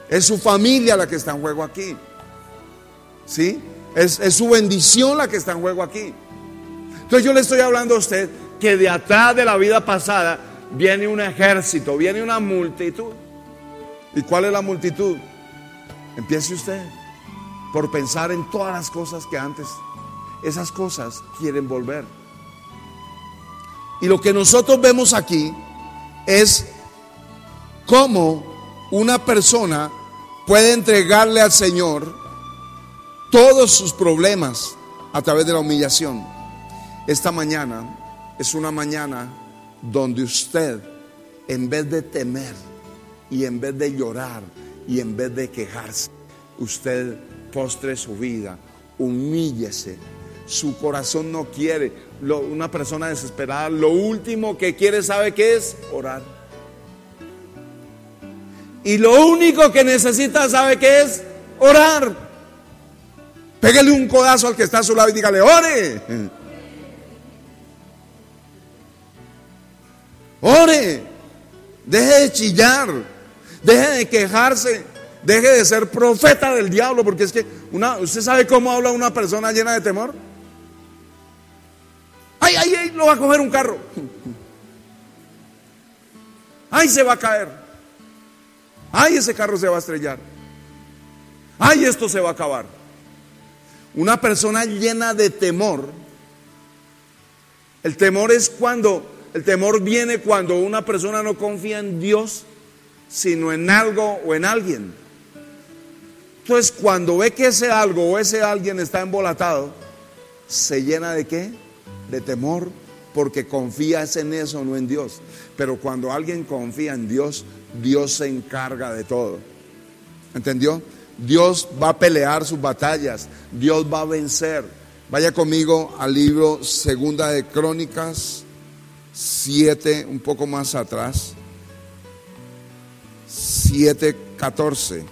Es su familia la que está en juego aquí. ¿Sí? Es, es, su bendición la que está en juego aquí. Entonces yo le estoy hablando a usted que de atrás de la vida pasada viene un ejército, viene una multitud. ¿Y cuál es la multitud? Empiece usted por pensar en todas las cosas que antes, esas cosas quieren volver. Y lo que nosotros vemos aquí es cómo una persona puede entregarle al Señor todos sus problemas a través de la humillación. Esta mañana es una mañana donde usted, en vez de temer y en vez de llorar y en vez de quejarse, usted postre su vida, humíllese. Su corazón no quiere. una persona desesperada, lo último que quiere, ¿sabe qué es? Orar. Y lo único que necesita, ¿sabe qué es? Orar. Pégale un codazo al que está a su lado y dígale, ore. Ore. Deje de chillar. Deje de quejarse. Deje de ser profeta del diablo. Porque es que una, ¿usted sabe cómo habla una persona llena de temor? Ay, ay, ay, lo va a coger un carro. Ay, se va a caer. Ay, ese carro se va a estrellar. Ay, esto se va a acabar. Una persona llena de temor. El temor es cuando, el temor viene cuando una persona no confía en Dios, sino en algo o en alguien. Entonces, cuando ve que ese algo o ese alguien está embolatado, se llena de qué? De temor, porque confías en eso, no en Dios. Pero cuando alguien confía en Dios, Dios se encarga de todo. ¿Entendió? Dios va a pelear sus batallas, Dios va a vencer. Vaya conmigo al libro Segunda de Crónicas 7, un poco más atrás. 7, 14.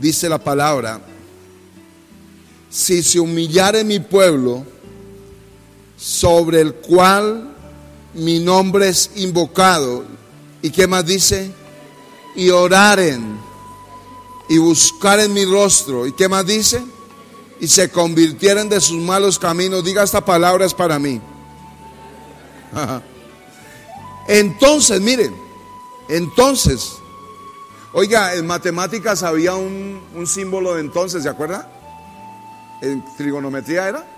Dice la palabra, si se humillare mi pueblo, sobre el cual mi nombre es invocado. ¿Y qué más dice? Y oraren y buscaren mi rostro. ¿Y qué más dice? Y se convirtieren de sus malos caminos. Diga esta palabra es para mí. Entonces, miren, entonces, oiga, en matemáticas había un, un símbolo de entonces, ¿se acuerda? En trigonometría era.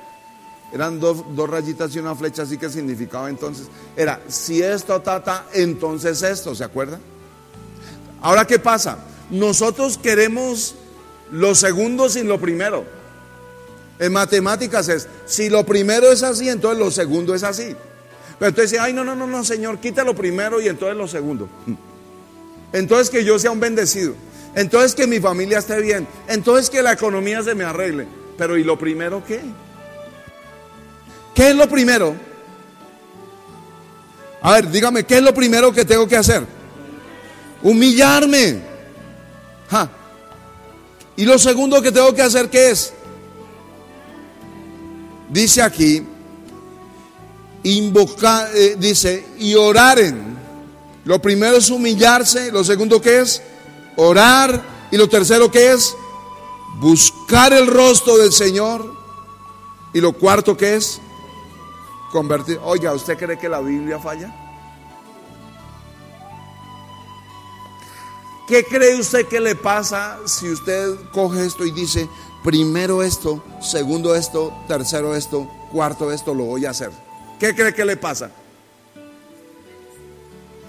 Eran dos, rayitas y una flecha, así que significaba entonces. Era, si esto, tata, entonces esto, ¿se acuerda? Ahora, ¿qué pasa? Nosotros queremos lo segundo sin lo primero. En matemáticas es, si lo primero es así, entonces lo segundo es así. Pero entonces dice, ay, no, no, no, no, Señor, quita lo primero y entonces lo segundo. Entonces que yo sea un bendecido. Entonces que mi familia esté bien. Entonces que la economía se me arregle. Pero ¿y lo primero qué? ¿Qué es lo primero? A ver, dígame, ¿qué es lo primero que tengo que hacer? Humillarme. Y lo segundo que tengo que hacer, ¿qué es? Dice aquí, invocar, eh, dice, y oraren. Lo primero es humillarse, lo segundo que es orar y lo tercero que es buscar el rostro del Señor y lo cuarto que es convertir. Oiga, ¿usted cree que la Biblia falla? ¿Qué cree usted que le pasa si usted coge esto y dice, primero esto, segundo esto, tercero esto, cuarto esto, lo voy a hacer? ¿Qué cree que le pasa?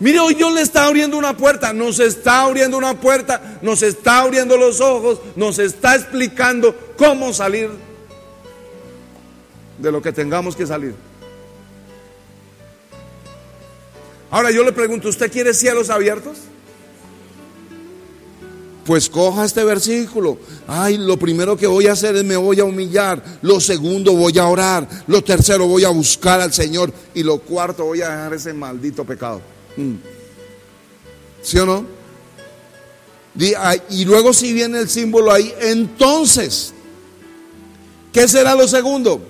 Mire, hoy Dios le está abriendo una puerta, nos está abriendo una puerta, nos está abriendo los ojos, nos está explicando cómo salir de lo que tengamos que salir. Ahora yo le pregunto, ¿usted quiere cielos abiertos? Pues coja este versículo. Ay, lo primero que voy a hacer es me voy a humillar. Lo segundo voy a orar. Lo tercero voy a buscar al Señor. Y lo cuarto voy a dejar ese maldito pecado. Mm. ¿Sí o no? Y luego si viene el símbolo ahí, entonces, ¿qué será lo segundo?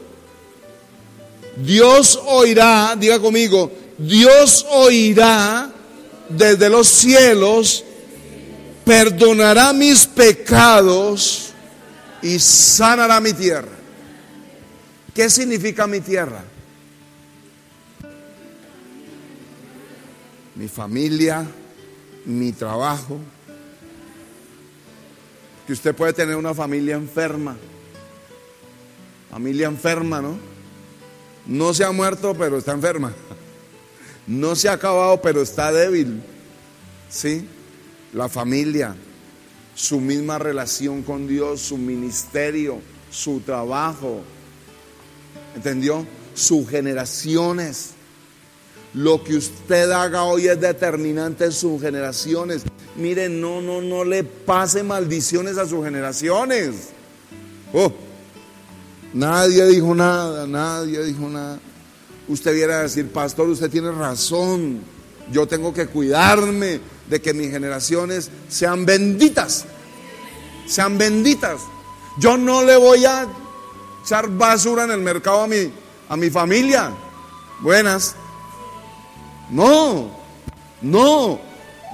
Dios oirá, diga conmigo, Dios oirá desde los cielos, perdonará mis pecados y sanará mi tierra. ¿Qué significa mi tierra? mi familia, mi trabajo. Que usted puede tener una familia enferma. Familia enferma, ¿no? No se ha muerto, pero está enferma. No se ha acabado, pero está débil. ¿Sí? La familia, su misma relación con Dios, su ministerio, su trabajo. ¿Entendió? Sus generaciones. Lo que usted haga hoy es determinante en sus generaciones. Mire, no, no, no le pase maldiciones a sus generaciones. Oh, nadie dijo nada, nadie dijo nada. Usted viera decir, pastor, usted tiene razón. Yo tengo que cuidarme de que mis generaciones sean benditas. Sean benditas. Yo no le voy a echar basura en el mercado a mi, a mi familia. Buenas. No, no.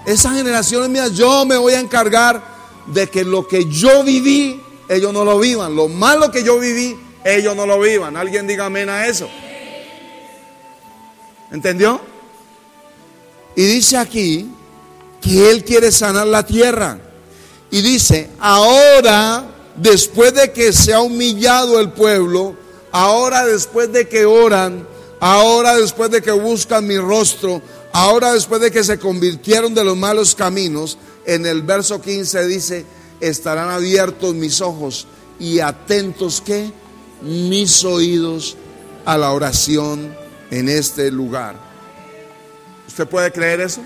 Esa generación es mía. Yo me voy a encargar de que lo que yo viví, ellos no lo vivan. Lo malo que yo viví, ellos no lo vivan. Alguien diga amén a eso. ¿Entendió? Y dice aquí que Él quiere sanar la tierra. Y dice, ahora, después de que se ha humillado el pueblo, ahora después de que oran, Ahora después de que buscan mi rostro, ahora después de que se convirtieron de los malos caminos, en el verso 15 dice, estarán abiertos mis ojos y atentos que mis oídos a la oración en este lugar. ¿Usted puede creer eso?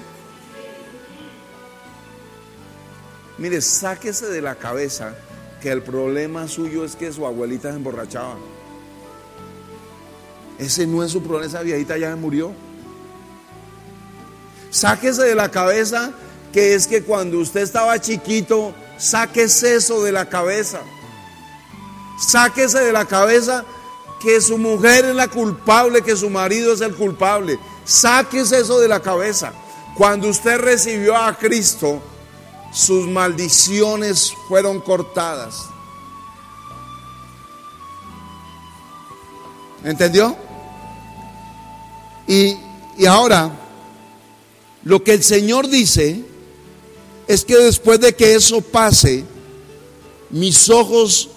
Mire, sáquese de la cabeza que el problema suyo es que su abuelita se emborrachaba. Ese no es su problema, esa viejita ya murió. Sáquese de la cabeza que es que cuando usted estaba chiquito, sáquese eso de la cabeza. Sáquese de la cabeza que su mujer es la culpable, que su marido es el culpable. Sáquese eso de la cabeza. Cuando usted recibió a Cristo, sus maldiciones fueron cortadas. ¿Entendió? Y, ahora, lo que el Señor dice es que después de que eso pase, mis ojos,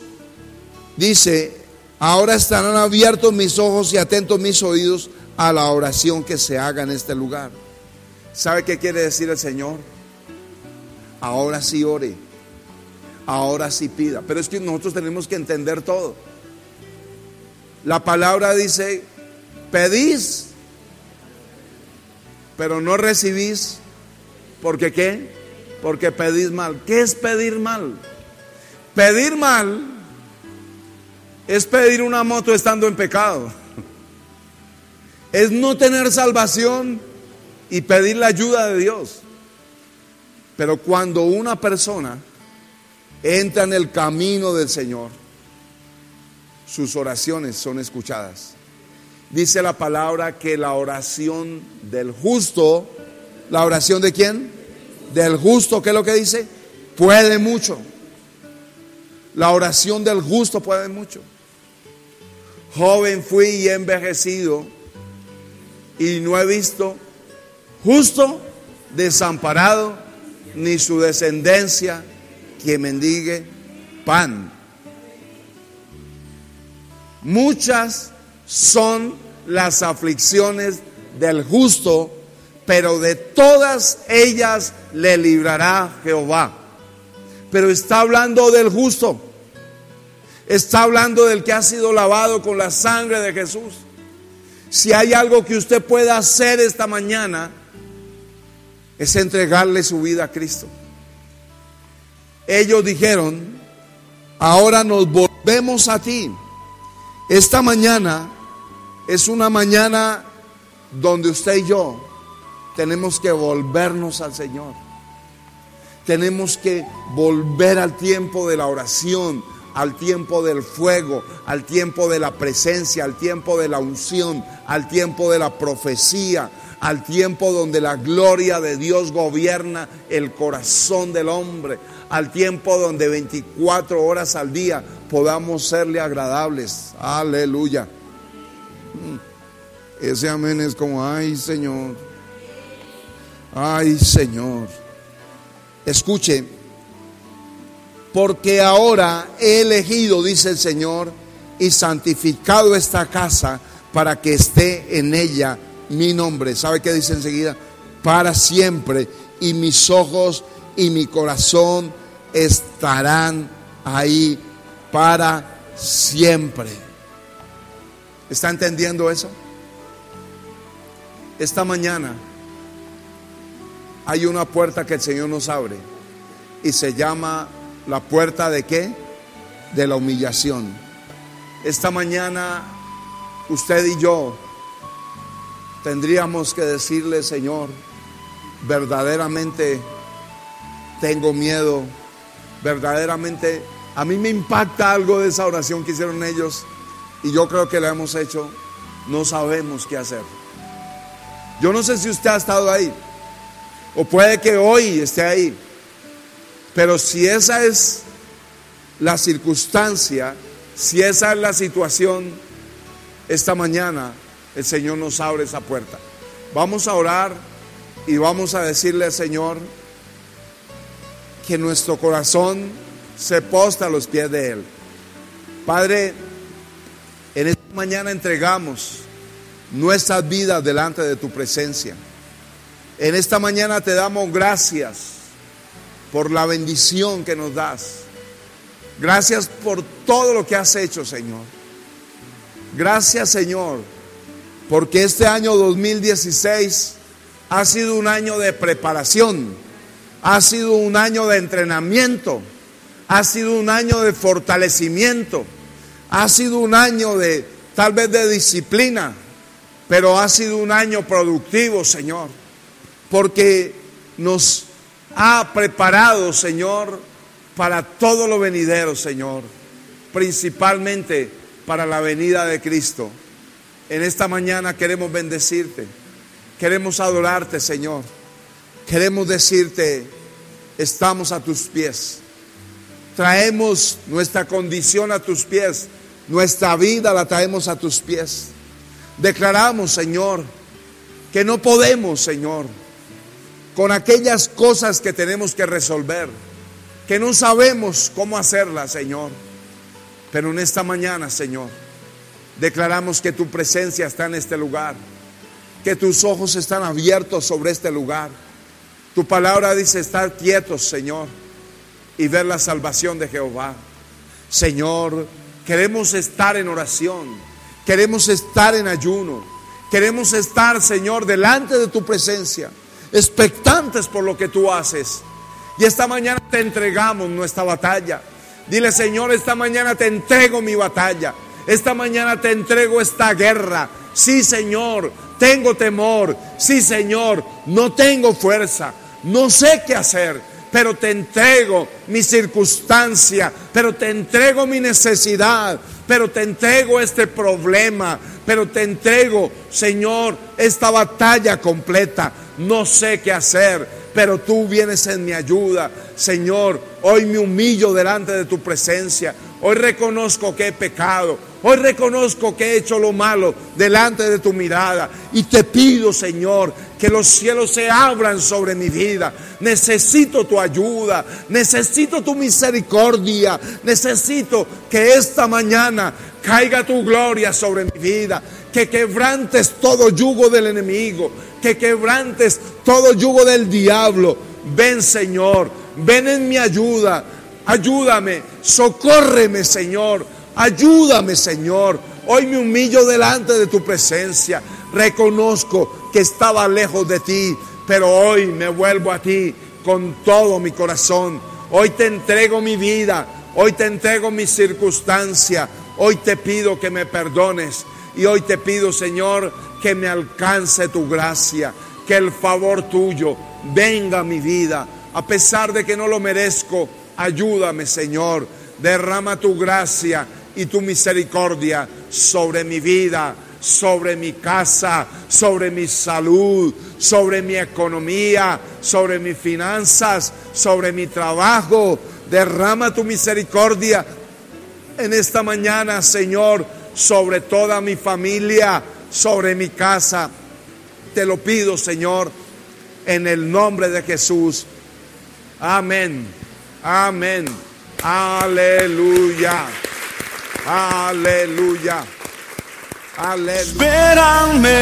dice, ahora estarán abiertos mis ojos y atentos mis oídos a la oración que se haga en este lugar. ¿Sabe qué quiere decir el Señor? Ahora sí ore, ahora sí pida. Pero es que nosotros tenemos que entender todo. La palabra dice, pedís pero no recibís, ¿porque qué? Porque pedís mal. ¿Qué es pedir mal? Pedir mal es pedir una moto estando en pecado. Es no tener salvación y pedir la ayuda de Dios. Pero cuando una persona entra en el camino del Señor, sus oraciones son escuchadas dice la palabra que la oración del justo, la oración de quién? Del justo, ¿qué es lo que dice? Puede mucho. La oración del justo puede mucho. Joven fui y he envejecido y no he visto justo, desamparado, ni su descendencia que mendigue pan. Muchas son las aflicciones del justo, pero de todas ellas le librará Jehová. Pero está hablando del justo. Está hablando del que ha sido lavado con la sangre de Jesús. Si hay algo que usted pueda hacer esta mañana, es entregarle su vida a Cristo. Ellos dijeron, ahora nos volvemos a ti. Esta mañana es una mañana donde usted y yo tenemos que volvernos al Señor. Tenemos que volver al tiempo de la oración, al tiempo del fuego, al tiempo de la presencia, al tiempo de la unción, al tiempo de la profecía, al tiempo donde la gloria de Dios gobierna el corazón del hombre, al tiempo donde 24 horas al día podamos serle agradables. Aleluya. Mm. Ese amén es como, ay Señor, ay Señor. Escuche, porque ahora he elegido, dice el Señor, y santificado esta casa para que esté en ella mi nombre. ¿Sabe qué dice enseguida? Para siempre. Y mis ojos y mi corazón estarán ahí para siempre. ¿Está entendiendo eso? Esta mañana hay una puerta que el Señor nos abre y se llama la puerta de qué? De la humillación. Esta mañana usted y yo tendríamos que decirle, Señor, verdaderamente tengo miedo, verdaderamente a mí me impacta algo de esa oración que hicieron ellos y yo creo que la hemos hecho, no sabemos qué hacer. Yo no sé si usted ha estado ahí o puede que hoy esté ahí, pero si esa es la circunstancia, si esa es la situación, esta mañana el Señor nos abre esa puerta. Vamos a orar y vamos a decirle al Señor que nuestro corazón se posta a los pies de Él. Padre, en esta mañana entregamos nuestras vidas delante de tu presencia. En esta mañana te damos gracias por la bendición que nos das. Gracias por todo lo que has hecho, Señor. Gracias, Señor porque este año 2016 ha sido un año de preparación, ha sido un año de entrenamiento, ha sido un año de fortalecimiento, ha sido un año de tal vez de disciplina, pero ha sido un año productivo, Señor, porque nos ha preparado, Señor, para todo lo venidero, Señor, principalmente para la venida de Cristo. En esta mañana queremos bendecirte, queremos adorarte, Señor. Queremos decirte, estamos a tus pies. Traemos nuestra condición a tus pies, nuestra vida la traemos a tus pies. Declaramos, Señor, que no podemos, Señor, con aquellas cosas que tenemos que resolver, que no sabemos cómo hacerlas, Señor. Pero en esta mañana, Señor, Declaramos que tu presencia está en este lugar, que tus ojos están abiertos sobre este lugar. Tu palabra dice estar quietos, Señor, y ver la salvación de Jehová. Señor, queremos estar en oración, queremos estar en ayuno, queremos estar, Señor, delante de tu presencia, expectantes por lo que tú haces. Y esta mañana te entregamos nuestra batalla. Dile, Señor, esta mañana te entrego mi batalla. Esta mañana te entrego esta guerra. Sí, Señor, tengo temor. Sí, Señor, no tengo fuerza. No sé qué hacer, pero te entrego mi circunstancia, pero te entrego mi necesidad, pero te entrego este problema, pero te entrego, Señor, esta batalla completa. No sé qué hacer, pero tú vienes en mi ayuda. Señor, Hoy me humillo delante de tu presencia. Hoy reconozco que he pecado. Hoy reconozco que he hecho lo malo delante de tu mirada. Y te pido, Señor, que los cielos se abran sobre mi vida. Necesito tu ayuda. Necesito tu misericordia. Necesito que esta mañana caiga tu gloria sobre mi vida. Que quebrantes todo yugo del enemigo. Que quebrantes todo yugo del diablo. Ven, Señor ven en mi ayuda, ayúdame, socórreme Señor, ayúdame Señor. Hoy me humillo delante de tu presencia, reconozco que estaba lejos de ti, pero hoy me vuelvo a ti con todo mi corazón. Hoy te entrego mi vida, hoy te entrego mi circunstancia, hoy te pido que me perdones. Y hoy te pido Señor que me alcance tu gracia, que el favor tuyo venga a mi vida. A pesar de que no lo merezco, ayúdame Señor, derrama tu gracia y tu misericordia sobre mi vida, sobre mi casa, sobre mi salud, sobre mi economía, sobre mis finanzas, sobre mi trabajo. Derrama tu misericordia en esta mañana, Señor, sobre toda mi familia, sobre mi casa. Te lo pido, Señor, en el nombre de Jesús. Amén. Amén. Aleluya. Aleluya. Aleluya. Espérame,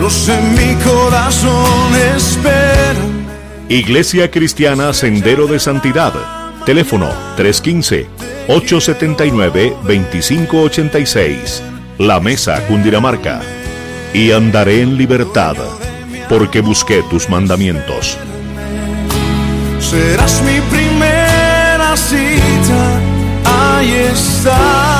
los en mi corazón esperan. Iglesia Cristiana Sendero de Santidad. Teléfono 315-879-2586. La Mesa, Cundinamarca. Y andaré en libertad, porque busqué tus mandamientos. Serás mi primera cita, ahí estaré.